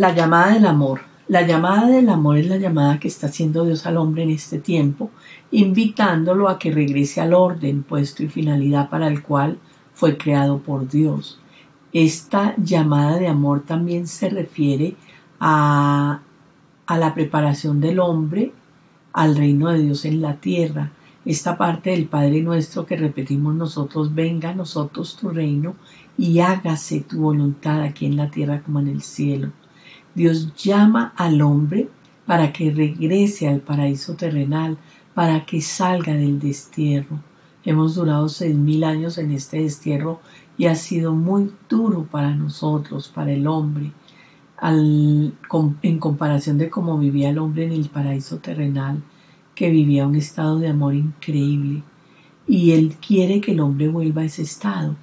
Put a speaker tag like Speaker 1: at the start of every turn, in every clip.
Speaker 1: La llamada del amor. La llamada del amor es la llamada que está haciendo Dios al hombre en este tiempo, invitándolo a que regrese al orden, puesto y finalidad para el cual fue creado por Dios. Esta llamada de amor también se refiere a, a la preparación del hombre al reino de Dios en la tierra. Esta parte del Padre nuestro que repetimos nosotros, venga a nosotros tu reino y hágase tu voluntad aquí en la tierra como en el cielo. Dios llama al hombre para que regrese al paraíso terrenal, para que salga del destierro. Hemos durado seis mil años en este destierro y ha sido muy duro para nosotros, para el hombre, en comparación de cómo vivía el hombre en el paraíso terrenal, que vivía un estado de amor increíble. Y Él quiere que el hombre vuelva a ese estado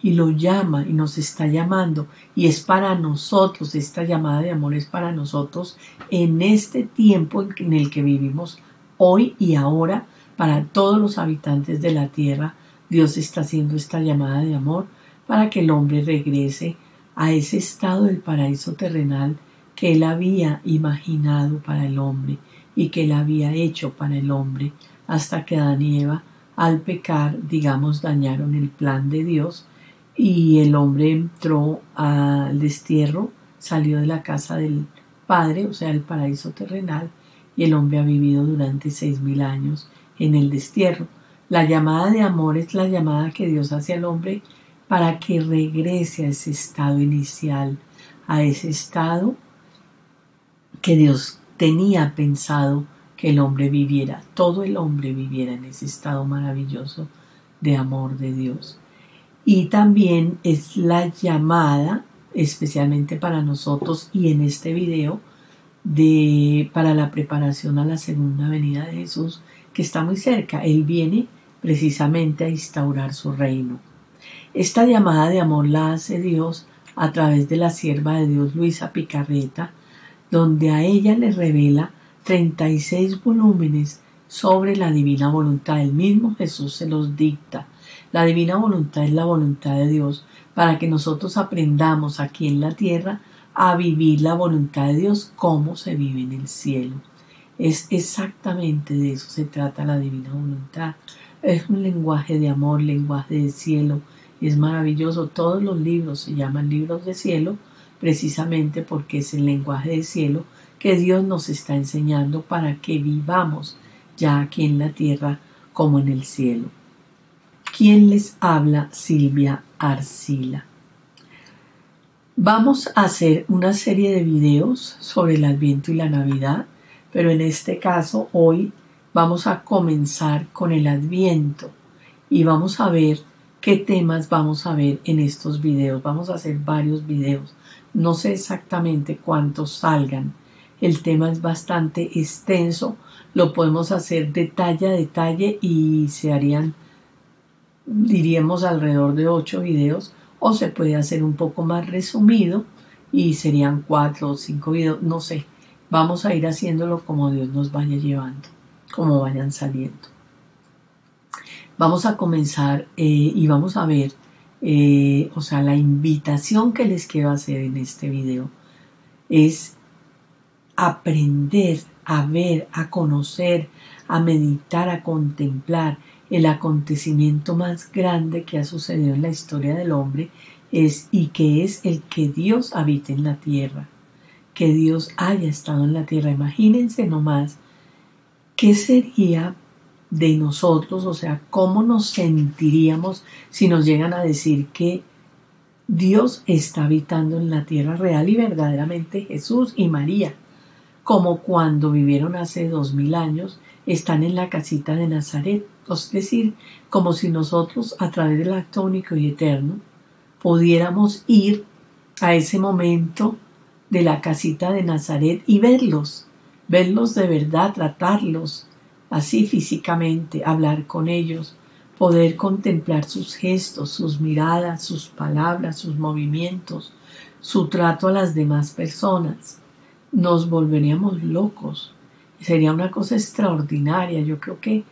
Speaker 1: y lo llama y nos está llamando y es para nosotros, esta llamada de amor es para nosotros en este tiempo en el que vivimos hoy y ahora, para todos los habitantes de la tierra, Dios está haciendo esta llamada de amor para que el hombre regrese a ese estado del paraíso terrenal que él había imaginado para el hombre y que él había hecho para el hombre hasta que Adán y Eva al pecar, digamos, dañaron el plan de Dios y el hombre entró al destierro, salió de la casa del Padre, o sea, el paraíso terrenal, y el hombre ha vivido durante seis mil años en el destierro. La llamada de amor es la llamada que Dios hace al hombre para que regrese a ese estado inicial, a ese estado que Dios tenía pensado que el hombre viviera, todo el hombre viviera en ese estado maravilloso de amor de Dios y también es la llamada especialmente para nosotros y en este video de para la preparación a la segunda venida de Jesús que está muy cerca. Él viene precisamente a instaurar su reino. Esta llamada de amor la hace Dios a través de la sierva de Dios Luisa Picarreta, donde a ella le revela 36 volúmenes sobre la divina voluntad. El mismo Jesús se los dicta la divina voluntad es la voluntad de Dios para que nosotros aprendamos aquí en la tierra a vivir la voluntad de Dios como se vive en el cielo. Es exactamente de eso se trata la divina voluntad. Es un lenguaje de amor, lenguaje de cielo. Es maravilloso. Todos los libros se llaman libros de cielo precisamente porque es el lenguaje del cielo que Dios nos está enseñando para que vivamos ya aquí en la tierra como en el cielo. ¿Quién les habla? Silvia Arcila. Vamos a hacer una serie de videos sobre el Adviento y la Navidad, pero en este caso hoy vamos a comenzar con el Adviento y vamos a ver qué temas vamos a ver en estos videos. Vamos a hacer varios videos. No sé exactamente cuántos salgan. El tema es bastante extenso. Lo podemos hacer detalle a detalle y se harían diríamos alrededor de ocho videos o se puede hacer un poco más resumido y serían cuatro o cinco videos, no sé. Vamos a ir haciéndolo como Dios nos vaya llevando, como vayan saliendo. Vamos a comenzar eh, y vamos a ver, eh, o sea, la invitación que les quiero hacer en este video es aprender a ver, a conocer, a meditar, a contemplar el acontecimiento más grande que ha sucedido en la historia del hombre es y que es el que Dios habite en la tierra, que Dios haya estado en la tierra. Imagínense nomás qué sería de nosotros, o sea, cómo nos sentiríamos si nos llegan a decir que Dios está habitando en la tierra real y verdaderamente Jesús y María, como cuando vivieron hace dos mil años, están en la casita de Nazaret es decir, como si nosotros a través del acto único y eterno pudiéramos ir a ese momento de la casita de Nazaret y verlos, verlos de verdad, tratarlos así físicamente, hablar con ellos, poder contemplar sus gestos, sus miradas, sus palabras, sus movimientos, su trato a las demás personas. Nos volveríamos locos. Sería una cosa extraordinaria. Yo creo que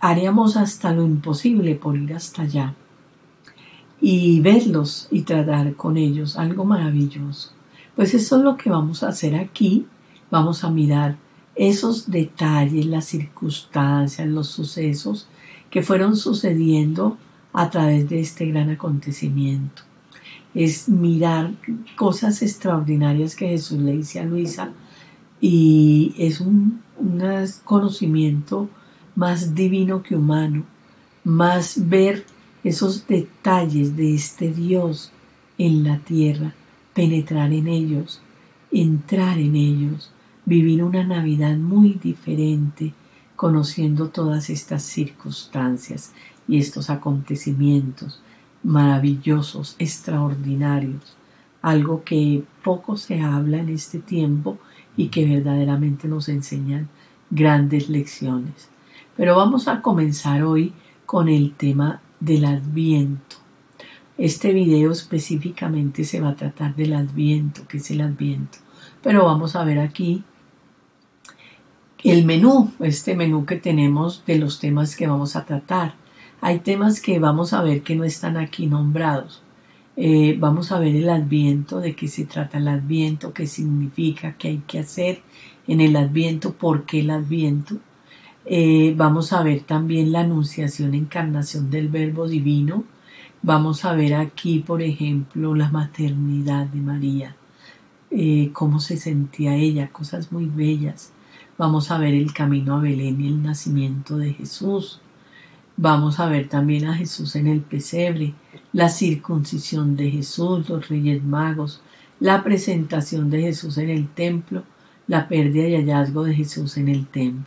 Speaker 1: haríamos hasta lo imposible por ir hasta allá y verlos y tratar con ellos, algo maravilloso. Pues eso es lo que vamos a hacer aquí. Vamos a mirar esos detalles, las circunstancias, los sucesos que fueron sucediendo a través de este gran acontecimiento. Es mirar cosas extraordinarias que Jesús le dice a Luisa y es un, conocimiento más divino que humano, más ver esos detalles de este Dios en la tierra, penetrar en ellos, entrar en ellos, vivir una Navidad muy diferente, conociendo todas estas circunstancias y estos acontecimientos maravillosos, extraordinarios, algo que poco se habla en este tiempo y que verdaderamente nos enseñan grandes lecciones. Pero vamos a comenzar hoy con el tema del adviento. Este video específicamente se va a tratar del adviento, que es el adviento. Pero vamos a ver aquí el menú, este menú que tenemos de los temas que vamos a tratar. Hay temas que vamos a ver que no están aquí nombrados. Eh, vamos a ver el adviento, de qué se trata el adviento, qué significa, qué hay que hacer en el adviento, por qué el adviento. Eh, vamos a ver también la anunciación, encarnación del verbo divino. Vamos a ver aquí, por ejemplo, la maternidad de María, eh, cómo se sentía ella, cosas muy bellas. Vamos a ver el camino a Belén y el nacimiento de Jesús. Vamos a ver también a Jesús en el pesebre, la circuncisión de Jesús, los reyes magos, la presentación de Jesús en el templo, la pérdida y hallazgo de Jesús en el templo.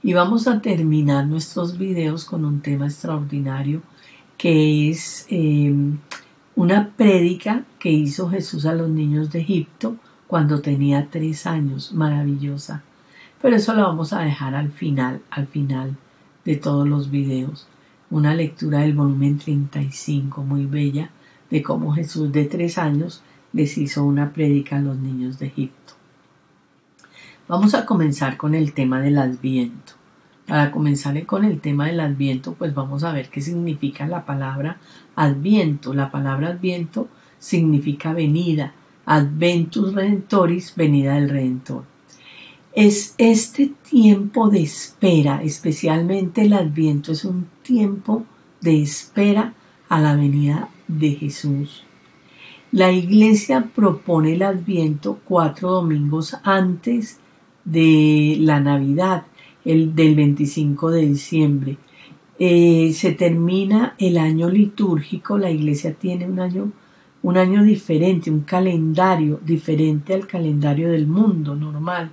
Speaker 1: Y vamos a terminar nuestros videos con un tema extraordinario que es em, una prédica que hizo Jesús a los niños de Egipto cuando tenía tres años, maravillosa. Pero eso lo vamos a dejar al final, al final de todos los videos una lectura del volumen 35 muy bella de cómo Jesús de tres años les hizo una prédica a los niños de Egipto. Vamos a comenzar con el tema del adviento. Para comenzar con el tema del adviento, pues vamos a ver qué significa la palabra adviento. La palabra adviento significa venida, adventus redentoris, venida del redentor es este tiempo de espera, especialmente el adviento, es un tiempo de espera a la venida de Jesús. La iglesia propone el adviento cuatro domingos antes de la Navidad, el del 25 de diciembre. Eh, se termina el año litúrgico, la iglesia tiene un año, un año diferente, un calendario diferente al calendario del mundo normal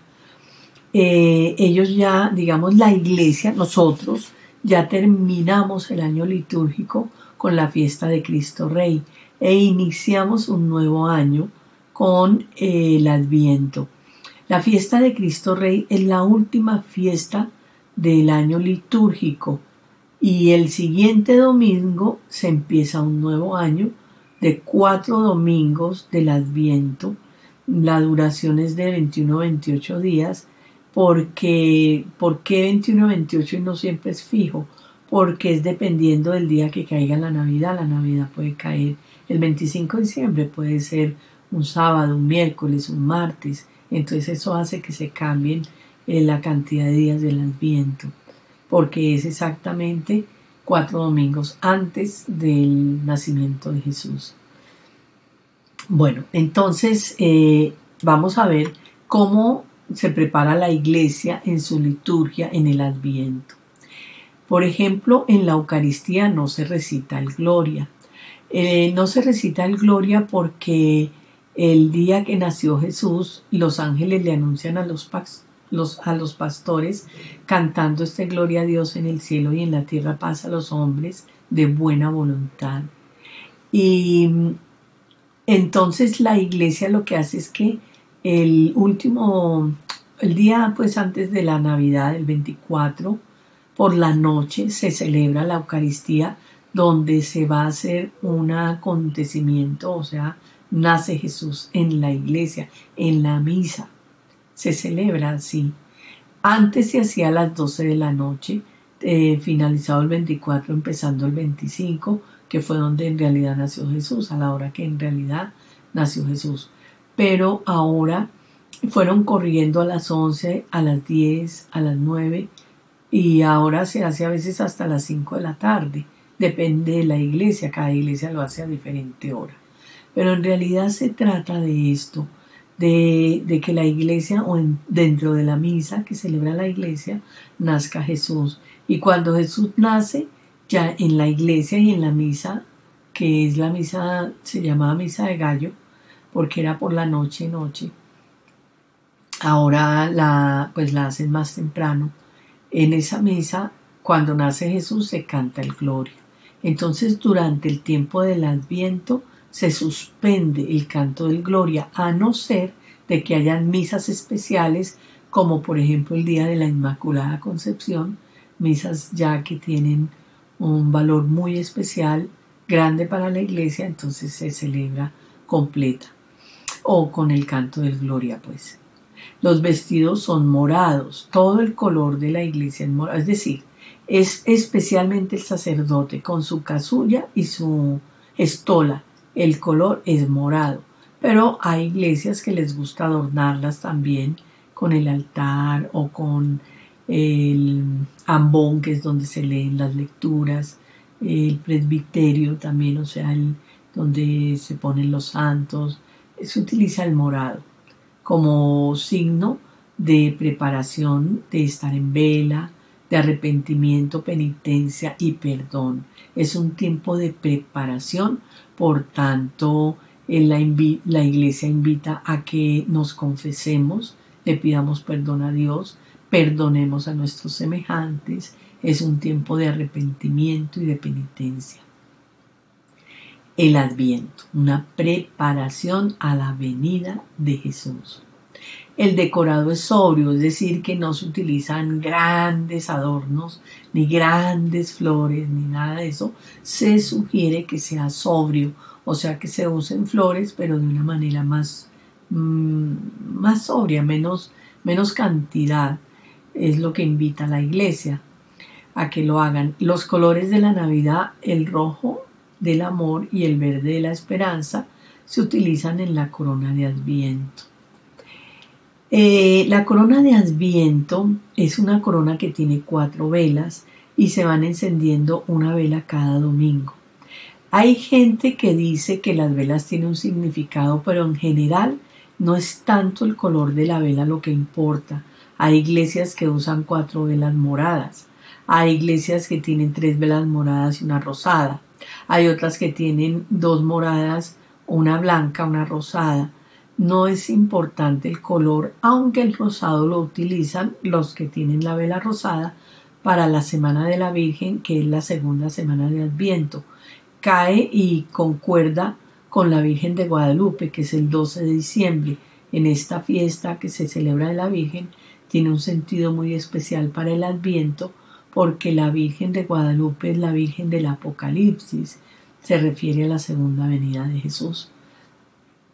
Speaker 1: eh, ellos ya, digamos, la iglesia, nosotros ya terminamos el año litúrgico con la fiesta de Cristo Rey e iniciamos un nuevo año con eh, el Adviento. La fiesta de Cristo Rey es la última fiesta del año litúrgico y el siguiente domingo se empieza un nuevo año de cuatro domingos del Adviento. La duración es de 21-28 días porque ¿por qué 21 28 y no siempre es fijo? Porque es dependiendo del día que caiga la Navidad. La Navidad puede caer el 25 de diciembre, puede ser un sábado, un miércoles, un martes. Entonces eso hace que se cambien eh, la cantidad de días del Adviento, porque es exactamente cuatro domingos antes del nacimiento de Jesús. Bueno, entonces eh, vamos a ver cómo se prepara la iglesia en su liturgia en el Adviento. Por ejemplo, en la Eucaristía no se recita el Gloria. Eh, no se recita el Gloria porque el día que nació Jesús, los ángeles le anuncian a los, los pastores cantando este Gloria a Dios en el cielo y en la tierra paz a los hombres de buena voluntad. Y entonces la iglesia lo que hace es que el último, el día pues antes de la Navidad, el 24, por la noche se celebra la Eucaristía donde se va a hacer un acontecimiento, o sea, nace Jesús en la iglesia, en la misa. Se celebra así. Antes se hacía a las 12 de la noche, eh, finalizado el 24, empezando el 25, que fue donde en realidad nació Jesús, a la hora que en realidad nació Jesús pero ahora fueron corriendo a las 11, a las 10, a las 9 y ahora se hace a veces hasta las 5 de la tarde. Depende de la iglesia, cada iglesia lo hace a diferente hora. Pero en realidad se trata de esto, de, que la iglesia o dentro de la misa que celebra la iglesia nazca Jesús. Y cuando Jesús nace, ya en la iglesia y en la misa, que es la misa, se llamaba misa de gallo, porque era por la noche, noche. Ahora la, pues la hacen más temprano. En esa misa, cuando nace Jesús, se canta el Gloria. Entonces, durante el tiempo del Adviento, se suspende el canto del Gloria, a no ser de que hayan misas especiales, como por ejemplo el Día de la Inmaculada Concepción, misas ya que tienen un valor muy especial, grande para la iglesia, entonces se celebra completa o con el canto del Gloria, pues. Los vestidos son morados, todo el color de la iglesia es morado, es decir, es especialmente el sacerdote con su casulla y su estola, el color es morado, pero hay iglesias que les gusta adornarlas también con el altar o con el ambón, que es donde se leen las lecturas, el presbiterio también, o sea, el, donde se ponen los santos, se utiliza el morado como signo de preparación, de estar en vela, de arrepentimiento, penitencia y perdón. Es un tiempo de preparación, por tanto, la, la iglesia invita a que nos confesemos, le pidamos perdón a Dios, perdonemos a nuestros semejantes. Es un tiempo de arrepentimiento y de penitencia. El adviento, una preparación a la venida de Jesús. El decorado es sobrio, es decir, que no se utilizan grandes adornos, ni grandes flores, ni nada de eso. Se sugiere que sea sobrio, o sea, que se usen flores, pero de una manera más, mm, más sobria, menos, menos cantidad. Es lo que invita a la iglesia a que lo hagan. Los colores de la Navidad, el rojo del amor y el verde de la esperanza, se utilizan en la corona de Adviento. Eh, la corona de Adviento es una corona que tiene cuatro velas y se van encendiendo una vela cada domingo. Hay gente que dice que las velas tienen un significado, pero en general no es tanto el color de la vela lo que importa. Hay iglesias que usan cuatro velas moradas. Hay iglesias que tienen tres velas moradas y una rosada. Hay otras que tienen dos moradas, una blanca, una rosada no es importante el color, aunque el rosado lo utilizan los que tienen la vela rosada para la Semana de la Virgen, que es la segunda semana de Adviento. Cae y concuerda con la Virgen de Guadalupe, que es el 12 de diciembre. En esta fiesta que se celebra de la Virgen tiene un sentido muy especial para el Adviento, porque la Virgen de Guadalupe es la Virgen del Apocalipsis, se refiere a la segunda venida de Jesús.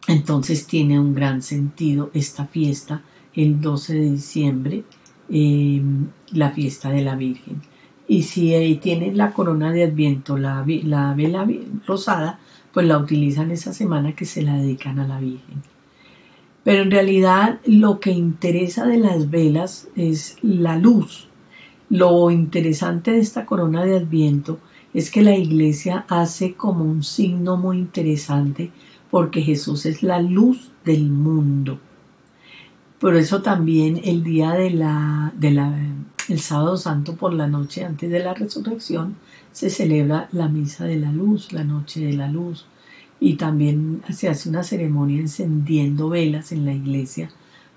Speaker 1: Entonces tiene un gran sentido esta fiesta el 12 de diciembre, em, la fiesta de la Virgen. Y si ahí tienen la corona de Adviento, la, la vela rosada, pues la utilizan esa semana que se la dedican a la Virgen. Pero en realidad lo que interesa de las velas es la luz. Lo interesante de esta corona de Adviento es que la iglesia hace como un signo muy interesante porque Jesús es la luz del mundo. Por eso también el día de la, el sábado santo por la noche antes de la resurrección se celebra la misa de la luz, la noche de la luz. Y también se hace una ceremonia encendiendo velas en la iglesia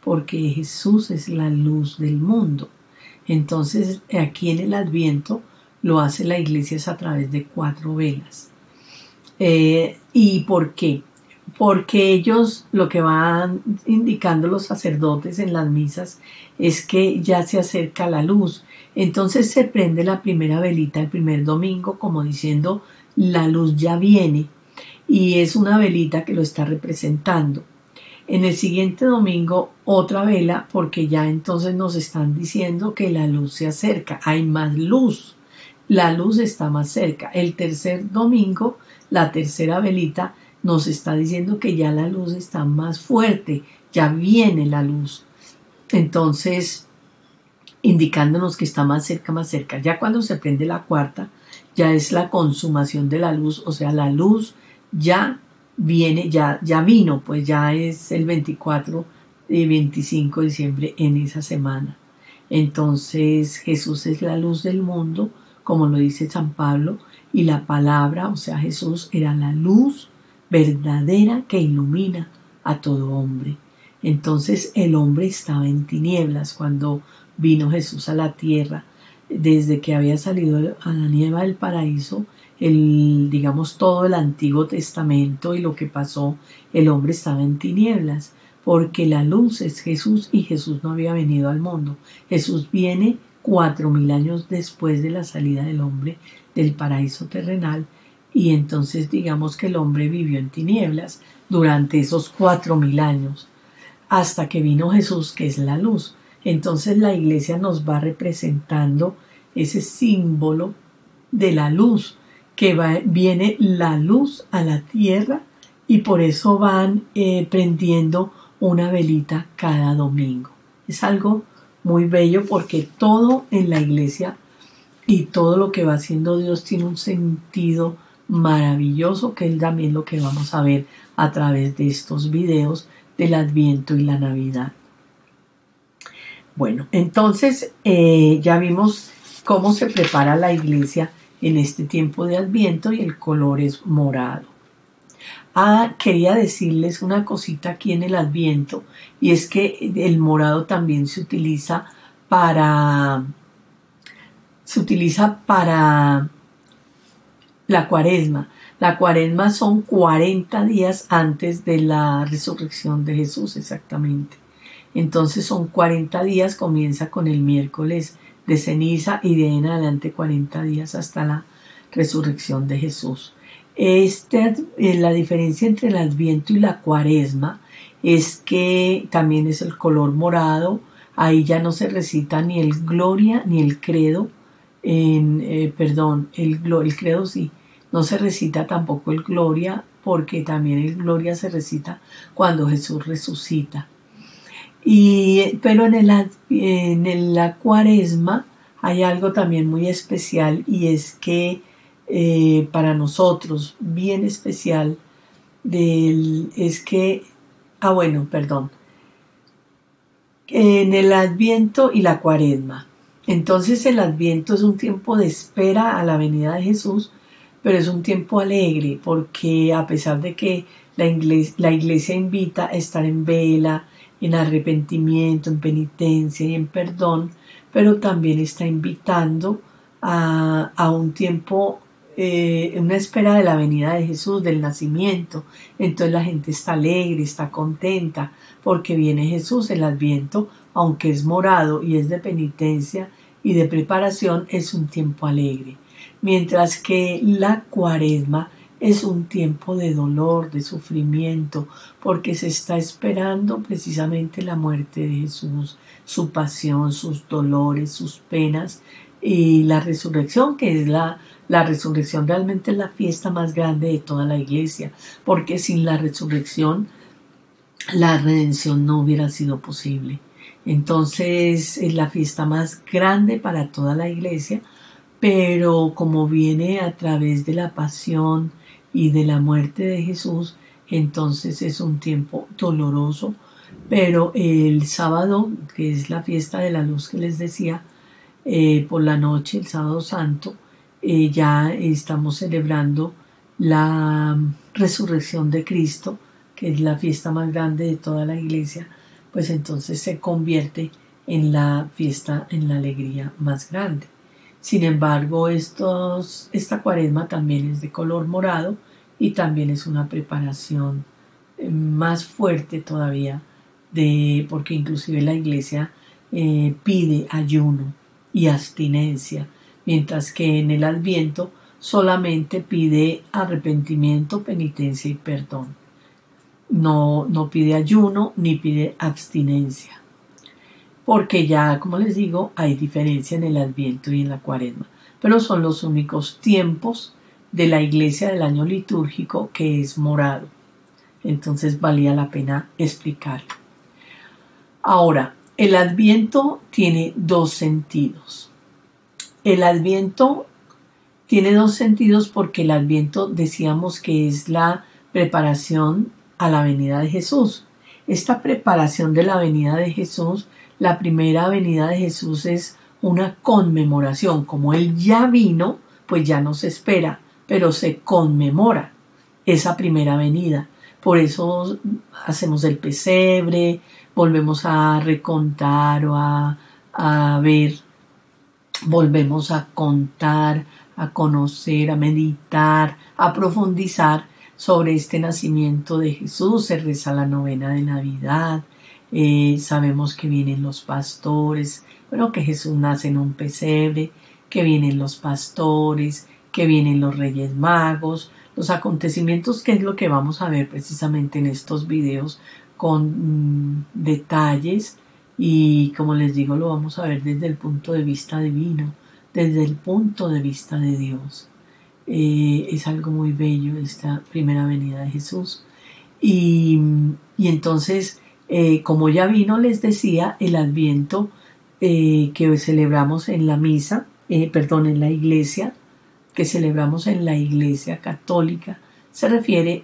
Speaker 1: porque Jesús es la luz del mundo. Entonces aquí en el adviento lo hace la iglesia a través de cuatro velas. Eh, ¿Y por qué? porque ellos lo que van indicando los sacerdotes en las misas es que ya se acerca la luz. Entonces se prende la primera velita el primer domingo como diciendo la luz ya viene y es una velita que lo está representando. En el siguiente domingo otra vela porque ya entonces nos están diciendo que la luz se acerca, hay más luz, la luz está más cerca. El tercer domingo, la tercera velita nos está diciendo que ya la luz está más fuerte, ya viene la luz. Entonces, indicándonos que está más cerca, más cerca. Ya cuando se prende la cuarta, ya es la consumación de la luz, o sea, la luz ya viene, ya, ya vino, pues ya es el 24 y 25 de diciembre en esa semana. Entonces Jesús es la luz del mundo, como lo dice San Pablo, y la palabra, o sea, Jesús era la luz verdadera que ilumina a todo hombre. Entonces el hombre estaba en tinieblas cuando vino Jesús a la tierra. Desde que había salido a la nieva del paraíso, el, digamos, todo el Antiguo Testamento y lo que pasó, el hombre estaba en tinieblas, porque la luz es Jesús y Jesús no había venido al mundo. Jesús viene cuatro mil años después de la salida del hombre del paraíso terrenal y entonces digamos que el hombre vivió en tinieblas durante esos cuatro mil años hasta que vino Jesús que es la luz. Entonces la iglesia nos va representando ese símbolo de la luz, que va, viene la luz a la tierra y por eso van eh, prendiendo una velita cada domingo. Es algo muy bello porque todo en la iglesia y todo lo que va haciendo Dios tiene un sentido maravilloso que es también lo que vamos a ver a través de estos videos del Adviento y la Navidad. Bueno, entonces eh, ya vimos cómo se prepara la iglesia en este tiempo de Adviento y el color es morado. Ah, quería decirles una cosita aquí en el Adviento y es que el morado también se utiliza para se utiliza para la cuaresma. La cuaresma son 40 días antes de la resurrección de Jesús exactamente. Entonces son 40 días, comienza con el miércoles de ceniza y de en adelante 40 días hasta la resurrección de Jesús. Este, eh, la diferencia entre el adviento y la cuaresma es que también es el color morado, ahí ya no se recita ni el gloria ni el credo, en, eh, perdón, el, el credo sí, no se recita tampoco el gloria porque también el gloria se recita cuando Jesús resucita. Pero en, el, en la cuaresma hay algo también muy especial y es que eh, para nosotros, bien especial, es que, ah bueno, perdón, en el adviento y la cuaresma. Entonces el adviento es un tiempo de espera a la venida de Jesús, pero es un tiempo alegre porque a pesar de que la la iglesia invita a estar en vela, en arrepentimiento, en penitencia y en perdón, pero también está invitando a, un tiempo, eh, una espera de la venida de Jesús, del nacimiento. Entonces la gente está alegre, está contenta, porque viene Jesús, el adviento, aunque es morado y es de penitencia y de preparación, es un tiempo alegre. Mientras que la cuaresma es un tiempo de dolor, de sufrimiento, porque se está esperando precisamente la muerte de Jesús, su pasión, sus dolores, sus penas y la resurrección, que es la, la resurrección realmente es la fiesta más grande de toda la iglesia, porque sin la resurrección la redención no hubiera sido posible. Entonces es la fiesta más grande para toda la iglesia, pero como viene a través de la pasión, y de la muerte de Jesús, entonces es un tiempo doloroso, pero el sábado, que es la fiesta de la luz que les decía, eh, por la noche, el sábado santo, eh, ya estamos celebrando la resurrección de Cristo, que es la fiesta más grande de toda la iglesia, pues entonces se convierte en la fiesta, en la alegría más grande. Sin embargo, esta cuaresma también es de color morado y también es una preparación eh, más fuerte todavía porque inclusive la iglesia eh, pide ayuno y abstinencia, mientras que en el adviento solamente pide arrepentimiento, penitencia y perdón. No, no pide ayuno ni pide abstinencia porque ya, como les digo, hay diferencia en el adviento y en la cuaresma, pero son los únicos tiempos de la iglesia del año litúrgico que es morado. Entonces valía la pena explicarlo. Ahora, el adviento tiene dos sentidos. El adviento tiene dos sentidos porque el adviento decíamos que es la preparación a la venida de Jesús. Esta preparación de la venida de Jesús, la primera venida de Jesús es una conmemoración. Como Él ya vino, pues ya no se espera, pero se conmemora esa primera venida. Por eso hacemos el pesebre, volvemos a recontar o a, a ver, volvemos a contar, a conocer, a meditar, a profundizar sobre este nacimiento de Jesús. Se reza la novena de Navidad, eh, sabemos que vienen los pastores, bueno, que Jesús nace en un pesebre, que vienen los pastores, que vienen los reyes magos, los acontecimientos, que es lo que vamos a ver precisamente en estos videos con mm, detalles y como les digo lo vamos a ver desde el punto de vista divino, desde el punto de vista de Dios. Eh, es algo muy bello esta primera venida de Jesús. Y, entonces, eh, como ya vino, les decía, el adviento eh, que celebramos en la misa, perdón, en la iglesia, que celebramos en la iglesia católica, se refiere,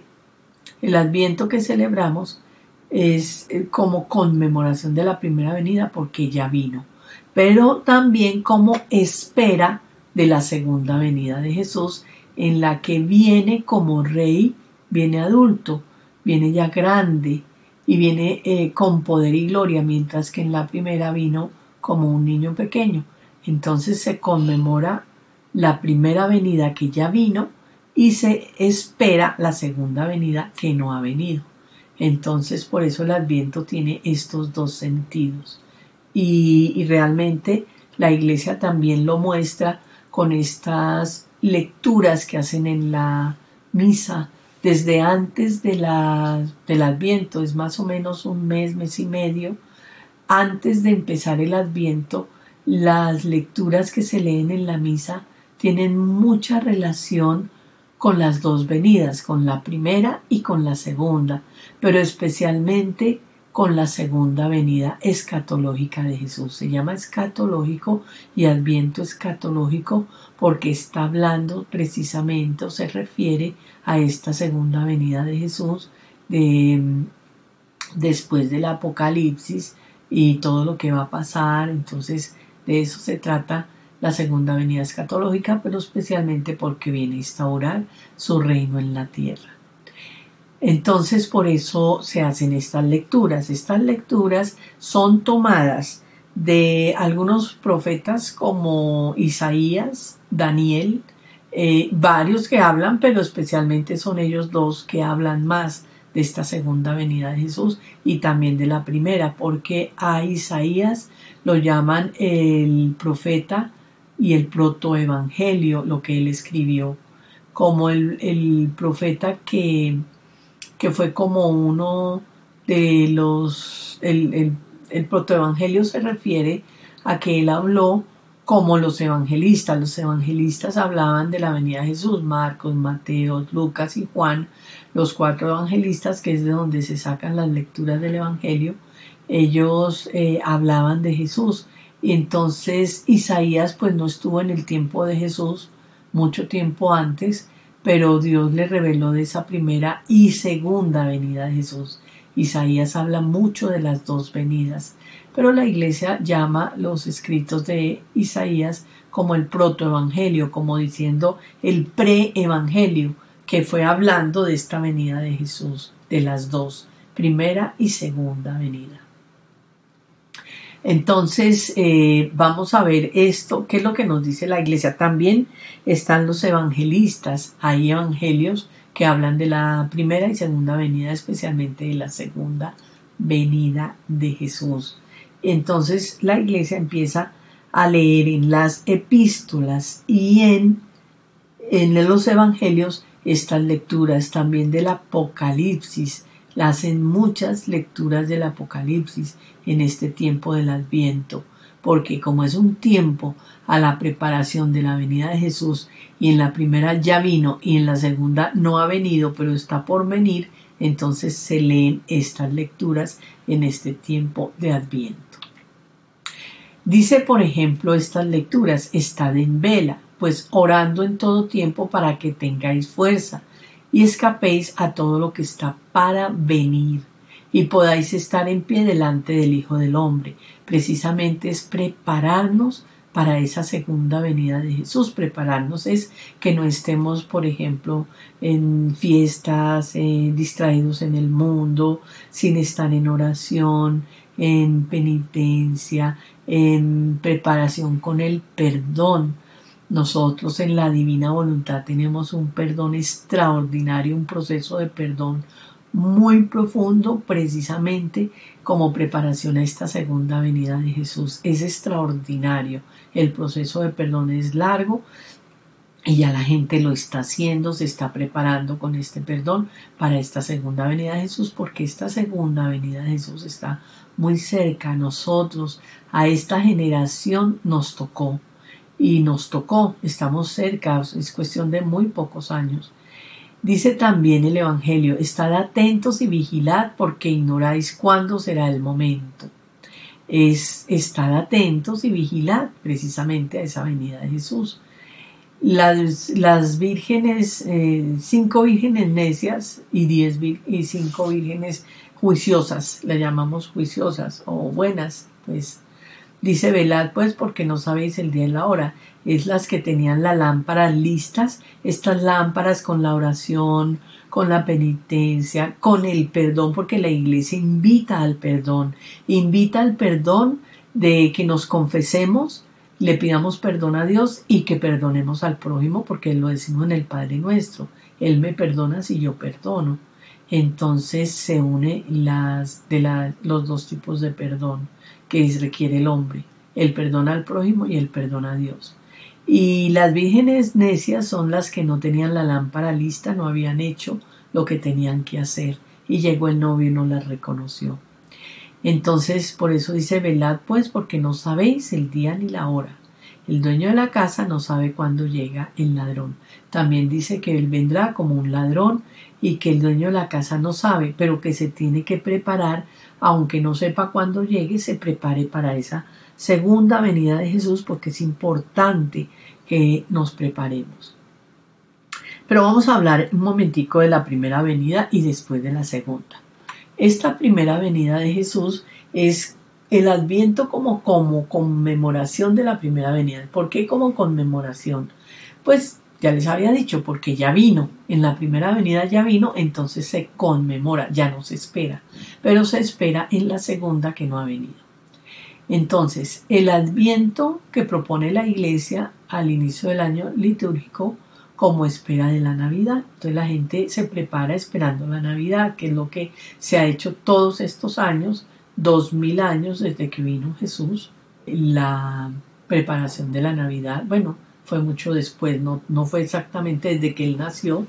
Speaker 1: el adviento que celebramos es eh, como conmemoración de la primera venida porque ya vino, pero también como espera de la segunda venida de Jesús en la que viene como rey, viene adulto, viene ya grande y viene eh, con poder y gloria, mientras que en la primera vino como un niño pequeño. Entonces se conmemora la primera venida que ya vino y se espera la segunda venida que no ha venido. Entonces, por eso el adviento tiene estos dos sentidos. Y, realmente la iglesia también lo muestra con estas lecturas que hacen en la misa desde antes de la, del adviento, es más o menos un mes, mes y medio, antes de empezar el adviento, las lecturas que se leen en la misa tienen mucha relación con las dos venidas, con la primera y con la segunda, pero especialmente con la segunda venida escatológica de Jesús. Se llama escatológico y adviento escatológico porque está hablando precisamente o se refiere a esta segunda venida de Jesús de, después del apocalipsis y todo lo que va a pasar. Entonces de eso se trata la segunda venida escatológica, pero especialmente porque viene a instaurar su reino en la tierra. Entonces, por eso se hacen estas lecturas. Estas lecturas son tomadas de algunos profetas como Isaías, Daniel, eh, varios que hablan, pero especialmente son ellos dos que hablan más de esta segunda venida de Jesús y también de la primera, porque a Isaías lo llaman el profeta y el protoevangelio, lo que él escribió, como el, profeta que, que, fue como uno de los, el, el, el protoevangelio se refiere a que él habló como los evangelistas. Los evangelistas hablaban de la venida de Jesús, Marcos, Mateo, Lucas y Juan, los cuatro evangelistas, que es de donde se sacan las lecturas del Evangelio. Ellos eh, hablaban de Jesús y entonces Isaías pues no estuvo en el tiempo de Jesús, mucho tiempo antes, pero Dios le reveló de esa primera y segunda venida de Jesús. Isaías habla mucho de las dos venidas, pero la iglesia llama los escritos de Isaías como el protoevangelio, como diciendo el preevangelio, que fue hablando de esta venida de Jesús, de las dos, primera y segunda venida. Entonces, eh, vamos a ver esto, qué es lo que nos dice la iglesia. También están los evangelistas, hay evangelios que hablan de la primera y segunda venida, especialmente de la segunda venida de Jesús. Entonces, la iglesia empieza a leer en las epístolas y en, en los evangelios estas lecturas también del Apocalipsis hacen muchas lecturas del Apocalipsis en este tiempo del Adviento, porque como es un tiempo a la preparación de la venida de Jesús y en la primera ya vino y en la segunda no ha venido, pero está por venir, entonces se leen estas lecturas en este tiempo de Adviento. Dice, por ejemplo, estas lecturas, estad en vela, pues orando en todo tiempo para que tengáis fuerza y escapéis a todo lo que está para venir y podáis estar en pie delante del Hijo del Hombre. Precisamente es prepararnos para esa segunda venida de Jesús. Prepararnos es que no estemos, por ejemplo, en fiestas, eh, distraídos en el mundo, sin estar en oración, en penitencia, en preparación con el perdón. Nosotros en la divina voluntad tenemos un perdón extraordinario, un proceso de perdón muy profundo precisamente como preparación a esta segunda venida de Jesús. Es extraordinario. El proceso de perdón es largo y ya la gente lo está haciendo, se está preparando con este perdón para esta segunda venida de Jesús, porque esta segunda venida de Jesús está muy cerca a nosotros, a esta generación nos tocó y nos tocó, estamos cerca, es cuestión de muy pocos años. Dice también el Evangelio, estad atentos y vigilad porque ignoráis cuándo será el momento. Es estar atentos y vigilad precisamente a esa venida de Jesús. Las, las vírgenes, eh, cinco vírgenes necias y, diez y cinco vírgenes juiciosas, la llamamos juiciosas o buenas, pues dice velad pues porque no sabéis el día y la hora es las que tenían la lámpara listas, estas lámparas con la oración, con la penitencia, con el perdón, porque la iglesia invita al perdón, invita al perdón de que nos confesemos, le pidamos perdón a Dios y que perdonemos al prójimo, porque lo decimos en el Padre nuestro, Él me perdona si yo perdono. Entonces se une las de los dos tipos de perdón que requiere el hombre, el perdón al prójimo y el perdón a Dios. Y las vírgenes necias son las que no tenían la lámpara lista, no habían hecho lo que tenían que hacer. Y llegó el novio y no las reconoció. Entonces, por eso dice, velad pues, porque no sabéis el día ni la hora. El dueño de la casa no sabe cuándo llega el ladrón. También dice que él vendrá como un ladrón y que el dueño de la casa no sabe, pero que se tiene que preparar, aunque no sepa cuándo llegue, se prepare para esa segunda venida de Jesús porque es importante que nos preparemos. Pero vamos a hablar un momentico de la primera venida y después de la segunda. Esta primera venida de Jesús es el adviento como, como conmemoración de la primera venida. ¿Por qué como conmemoración? Pues ya les había dicho, porque ya vino, en la primera venida ya vino, entonces se conmemora, ya no se espera, pero se espera en la segunda que no ha venido. Entonces, el adviento que propone la iglesia al inicio del año litúrgico como espera de la Navidad. Entonces la gente se prepara esperando la Navidad, que es lo que se ha hecho todos estos años, dos mil años desde que vino Jesús. La preparación de la Navidad, bueno, fue mucho después, no, no fue exactamente desde que él nació,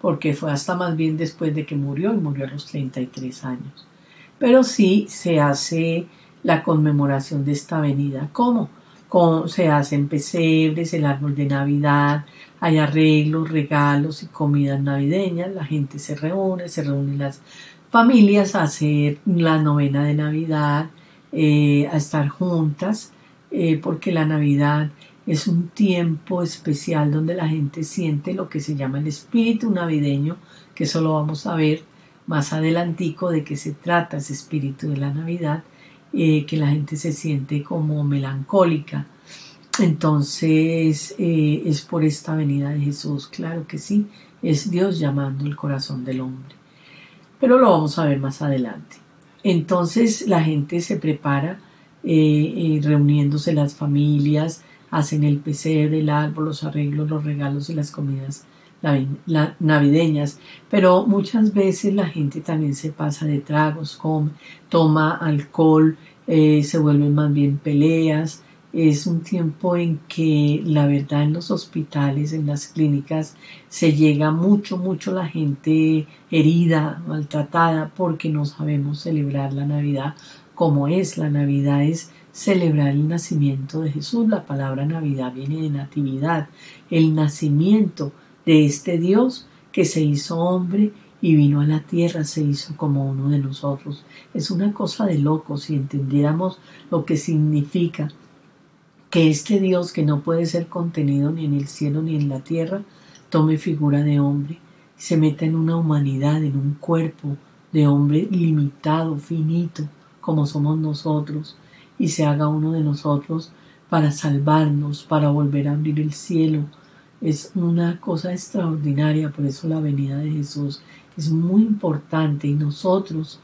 Speaker 1: porque fue hasta más bien después de que murió y murió a los 33 años. Pero sí se hace la conmemoración de esta venida. ¿Cómo? se hacen pesebres, el árbol de Navidad, hay arreglos, regalos y comidas navideñas, la gente se reúne, se reúnen las familias a hacer la novena de Navidad, eh, a estar juntas, eh, porque la Navidad es un tiempo especial donde la gente siente lo que se llama el espíritu navideño, que eso lo vamos a ver más adelantico de qué se trata ese espíritu de la Navidad, eh, que la gente se siente como melancólica. Entonces eh, es por esta venida de Jesús, claro que sí, es Dios llamando el corazón del hombre. Pero lo vamos a ver más adelante. Entonces la gente se prepara eh, reuniéndose las familias, hacen el pesebre, el árbol, los arreglos, los regalos y las comidas navideñas, pero muchas veces la gente también se pasa de tragos, come, toma alcohol, eh, se vuelven más bien peleas. Es un tiempo en que la verdad en los hospitales, en las clínicas, se llega mucho, mucho la gente herida, maltratada, porque no sabemos celebrar la Navidad como es la Navidad, es celebrar el nacimiento de Jesús. La palabra Navidad viene de natividad, el nacimiento de este Dios que se hizo hombre y vino a la tierra, se hizo como uno de nosotros. Es una cosa de loco si entendiéramos lo que significa que este Dios que no puede ser contenido ni en el cielo ni en la tierra, tome figura de hombre, se meta en una humanidad, en un cuerpo de hombre limitado, finito, como somos nosotros, y se haga uno de nosotros para salvarnos, para volver a abrir el cielo. Es una cosa extraordinaria, por eso la venida de Jesús es muy importante y nosotros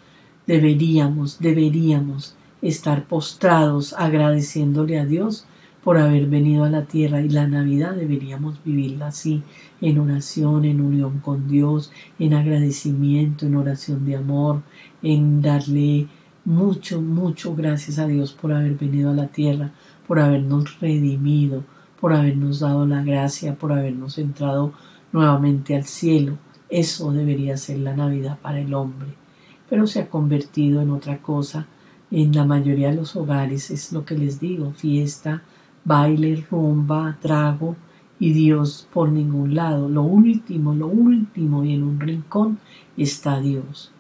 Speaker 1: deberíamos, deberíamos estar postrados agradeciéndole a Dios por haber venido a la tierra y la Navidad deberíamos vivirla así, en oración, en unión con Dios, en agradecimiento, en oración de amor, en darle mucho, mucho gracias a Dios por haber venido a la tierra, por habernos redimido, por habernos dado la gracia, por habernos entrado nuevamente al cielo. Eso debería ser la Navidad para el hombre, pero se ha convertido en otra cosa. En la mayoría de los hogares es lo que les digo, fiesta, baile, rumba, trago y Dios por ningún lado. Lo último, lo último y en un rincón está Dios.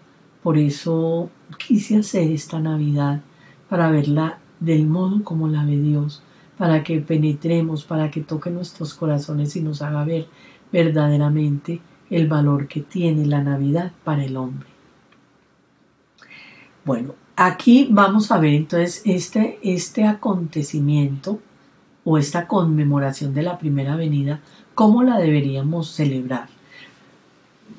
Speaker 1: Por eso quise hacer esta Navidad para verla del modo como la ve Dios, para que penetremos, para que toque nuestros corazones y nos haga ver verdaderamente el valor que tiene la Navidad para el hombre. Bueno, aquí vamos a ver entonces este, este acontecimiento o esta conmemoración de la primera venida, cómo la deberíamos celebrar.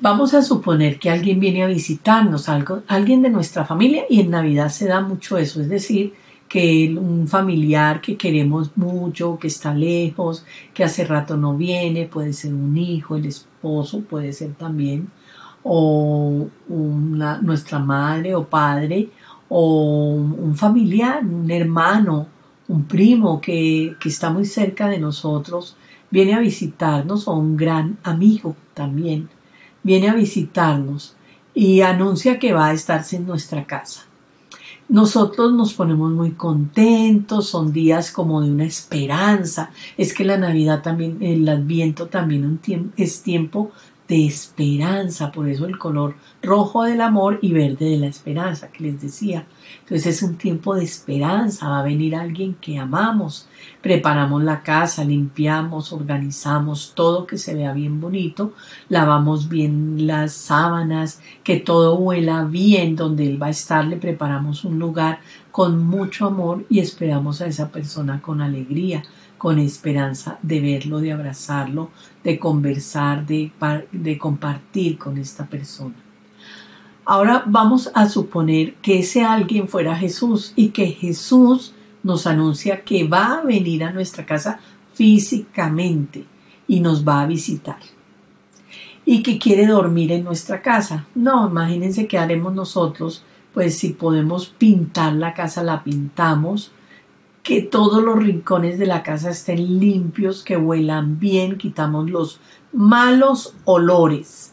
Speaker 1: Vamos a suponer que alguien viene a visitarnos, alguien de nuestra familia, y en Navidad se da mucho eso, es decir, que un familiar que queremos mucho, que está lejos, que hace rato no viene, puede ser un hijo, el esposo, puede ser también, o nuestra madre o padre, o un familiar, un hermano, un primo que, que está muy cerca de nosotros, viene a visitarnos, o un gran amigo también viene a visitarnos y anuncia que va a estarse en nuestra casa. Nosotros nos ponemos muy contentos, son días como de una esperanza. Es que la Navidad también, el Adviento también es tiempo de esperanza, por eso el color rojo del amor y verde de la esperanza que les decía. Entonces es un tiempo de esperanza, va a venir alguien que amamos, preparamos la casa, limpiamos, organizamos todo que se vea bien bonito, lavamos bien las sábanas, que todo huela bien donde él va a estar, le preparamos un lugar con mucho amor y esperamos a esa persona con alegría con esperanza de verlo, de abrazarlo, de conversar, de, de compartir con esta persona. Ahora vamos a suponer que ese alguien fuera Jesús y que Jesús nos anuncia que va a venir a nuestra casa físicamente y nos va a visitar. Y que quiere dormir en nuestra casa. No, imagínense qué haremos nosotros, pues si podemos pintar la casa, la pintamos, que todos los rincones de la casa estén limpios, que huelan bien, quitamos los malos olores.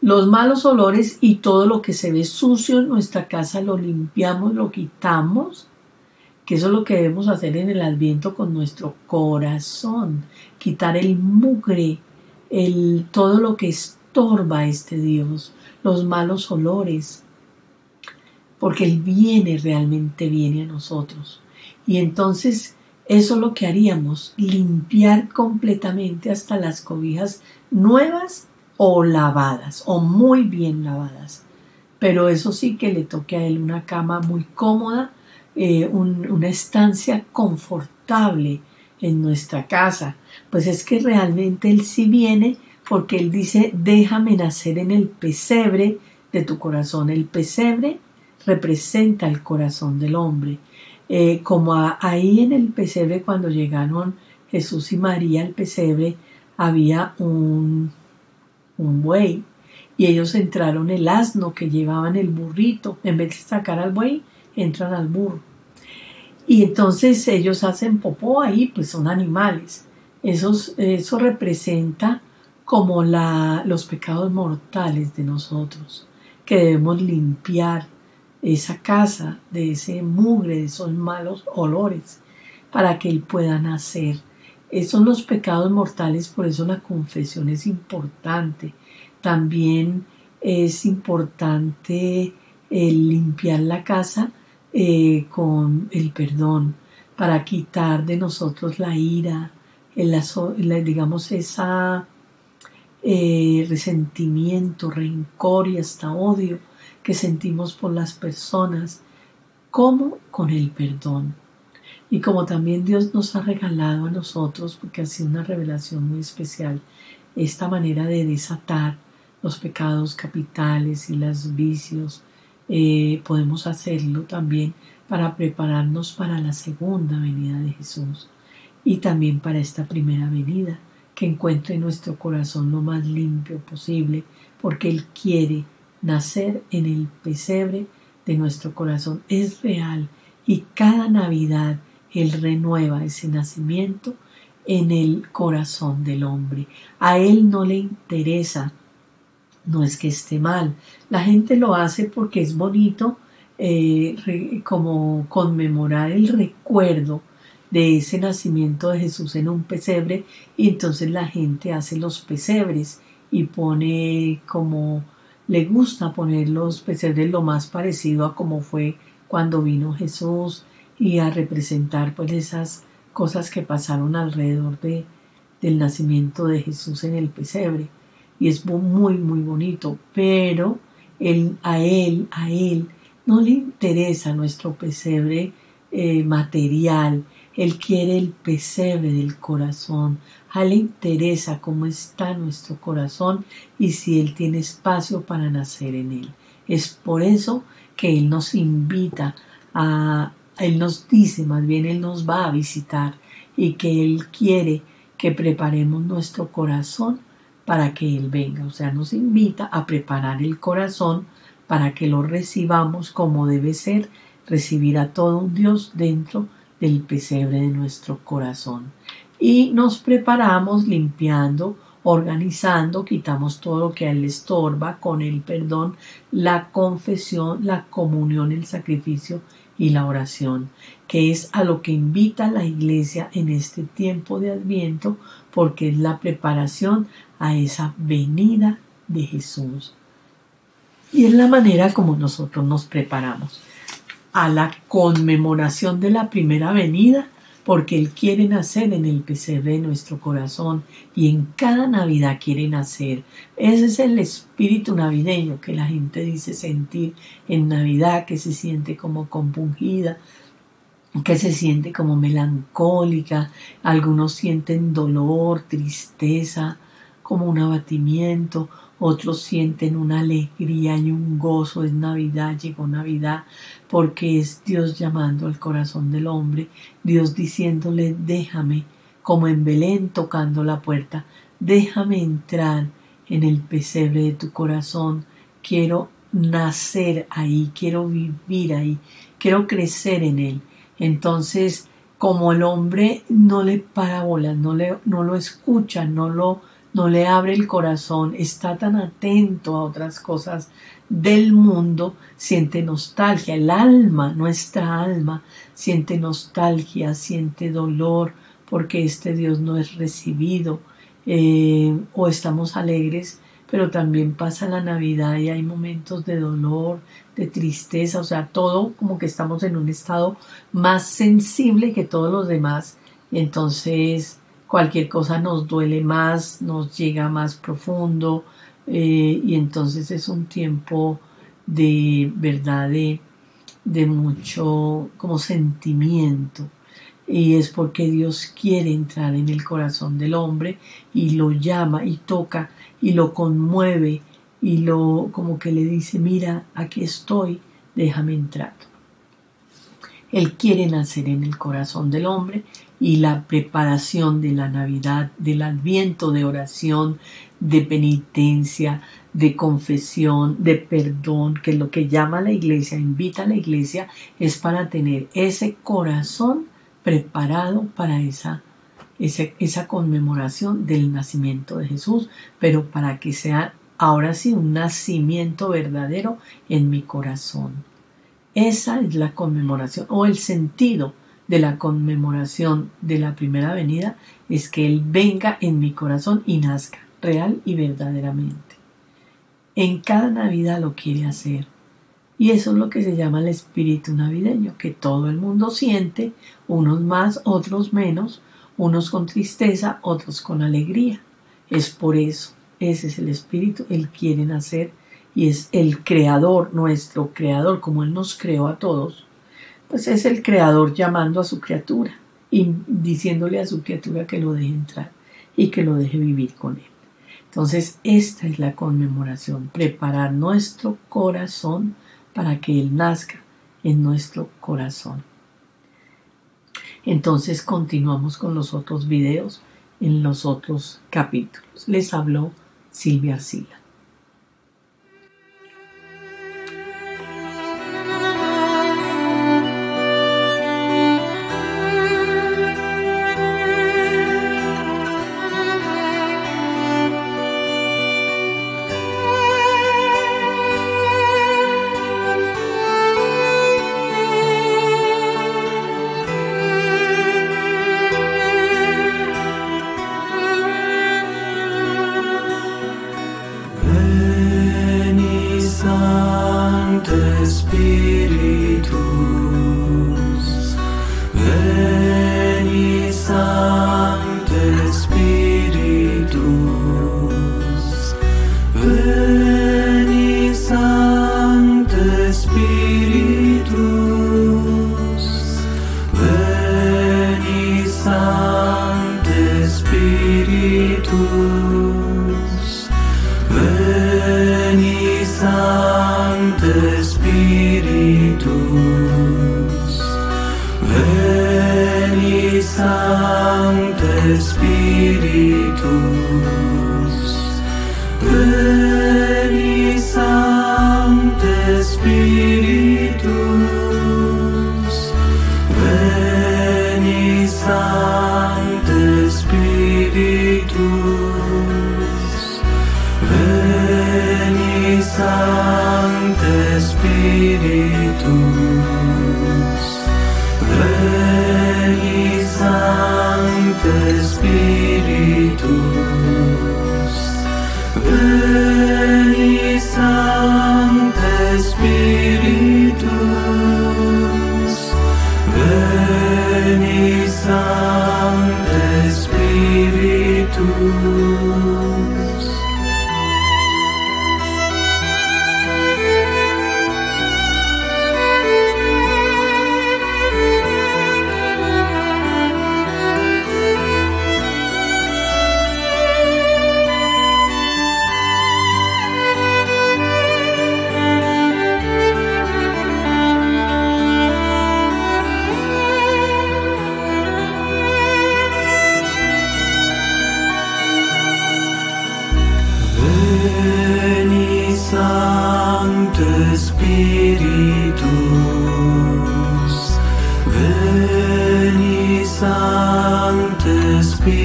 Speaker 1: Los malos olores y todo lo que se ve sucio en nuestra casa lo limpiamos, lo quitamos, que eso es lo que debemos hacer en el adviento con nuestro corazón, quitar el mugre, el, todo lo que estorba a este Dios, los malos olores, porque Él viene, realmente viene a nosotros. Y entonces eso es lo que haríamos, limpiar completamente hasta las cobijas nuevas o lavadas o muy bien lavadas. Pero eso sí que le toque a él una cama muy cómoda, eh, una estancia confortable en nuestra casa. Pues es que realmente él sí viene porque él dice, déjame nacer en el pesebre de tu corazón. El pesebre representa el corazón del hombre. Eh, como ahí en el pesebre cuando llegaron Jesús y María al pesebre había un, un buey y ellos entraron el asno que llevaban el burrito, en vez de sacar al buey, entran al burro. Y entonces ellos hacen popó ahí, pues son animales. eso representa como la, los pecados mortales de nosotros, que debemos limpiar esa casa, de ese mugre, de esos malos olores, para que Él pueda nacer. Esos son los pecados mortales, por eso la confesión es importante. También es importante limpiar la casa eh, con el perdón para quitar de nosotros la ira, el, digamos esa eh, resentimiento, rencor y hasta odio que sentimos por las personas, como con el perdón. Y como también Dios nos ha regalado a nosotros, porque ha sido una revelación muy especial, esta manera de desatar los pecados capitales y los vicios, eh, podemos hacerlo también para prepararnos para la segunda venida de Jesús y también para esta primera venida, que encuentre nuestro corazón lo más limpio posible, porque Él quiere nacer en el pesebre de nuestro corazón. Es real y cada Navidad Él renueva ese nacimiento en el corazón del hombre. A Él no le interesa, no es que esté mal, la gente lo hace porque es bonito eh, como conmemorar el recuerdo de ese nacimiento de Jesús en un pesebre y entonces la gente hace los pesebres y pone como le gusta poner los pesebres lo más parecido a como fue cuando vino Jesús y a representar pues esas cosas que pasaron alrededor de, del nacimiento de Jesús en el pesebre y es muy muy bonito pero él, a él a él no le interesa nuestro pesebre eh, material él quiere el pesebre del corazón. A Él interesa cómo está nuestro corazón y si Él tiene espacio para nacer en Él. Es por eso que Él nos invita a, Él nos dice, más bien Él nos va a visitar y que Él quiere que preparemos nuestro corazón para que Él venga. O sea, nos invita a preparar el corazón para que lo recibamos como debe ser, recibir a todo un Dios dentro del pesebre de nuestro corazón. Y nos preparamos limpiando, organizando, quitamos todo lo que a él le estorba con el perdón, la confesión, la comunión, el sacrificio y la oración, que es a lo que invita la iglesia en este tiempo de adviento, porque es la preparación a esa venida de Jesús. Y es la manera como nosotros nos preparamos a la conmemoración de la primera venida, porque Él quiere nacer en el pesebre de nuestro corazón y en cada Navidad quiere nacer. Ese es el espíritu navideño que la gente dice sentir en Navidad, que se siente como compungida, que se siente como melancólica, algunos sienten dolor, tristeza, como un abatimiento, otros sienten una alegría y un gozo, es Navidad, llegó Navidad, porque es Dios llamando al corazón del hombre, Dios diciéndole, déjame, como en Belén tocando la puerta, déjame entrar en el pesebre de tu corazón, quiero nacer ahí, quiero vivir ahí, quiero crecer en él. Entonces, como el hombre no le para bolas, no, le, no lo escucha, no lo no le abre el corazón, está tan atento a otras cosas del mundo, siente nostalgia, el alma, nuestra alma, siente nostalgia, siente dolor porque este Dios no es recibido eh, o estamos alegres, pero también pasa la Navidad y hay momentos de dolor, de tristeza, o sea, todo como que estamos en un estado más sensible que todos los demás. entonces cualquier cosa nos duele más, nos llega más profundo eh, y entonces es un tiempo de verdad de, mucho como sentimiento. Y es porque Dios quiere entrar en el corazón del hombre y lo llama y toca y lo conmueve y lo como que le dice mira aquí estoy déjame entrar él quiere nacer en el corazón del hombre y la preparación de la Navidad, del adviento de oración, de penitencia, de confesión, de perdón, que lo que llama la iglesia, invita a la iglesia, es para tener ese corazón preparado para esa, esa, esa conmemoración del nacimiento de Jesús, pero para que sea ahora sí un nacimiento verdadero en mi corazón.
Speaker 2: Esa es la conmemoración o el sentido de la conmemoración de la primera venida es que Él venga en mi corazón y nazca real y verdaderamente. En cada Navidad lo quiere hacer. Y eso es lo que se llama el espíritu navideño, que todo el mundo siente, unos más, otros menos, unos con tristeza, otros con alegría. Es por eso, ese es el espíritu, Él quiere nacer y es el creador, nuestro creador, como Él nos creó a todos, pues es el creador llamando a su criatura y diciéndole a su criatura que lo deje entrar y que lo deje vivir con Él. Entonces, esta es la conmemoración, preparar nuestro corazón para que Él nazca en nuestro corazón. Entonces continuamos con los otros videos en los otros capítulos. Les habló Silvia Sila.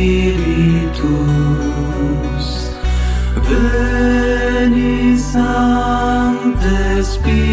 Speaker 3: Spiritus, veni Sancte Spiritus,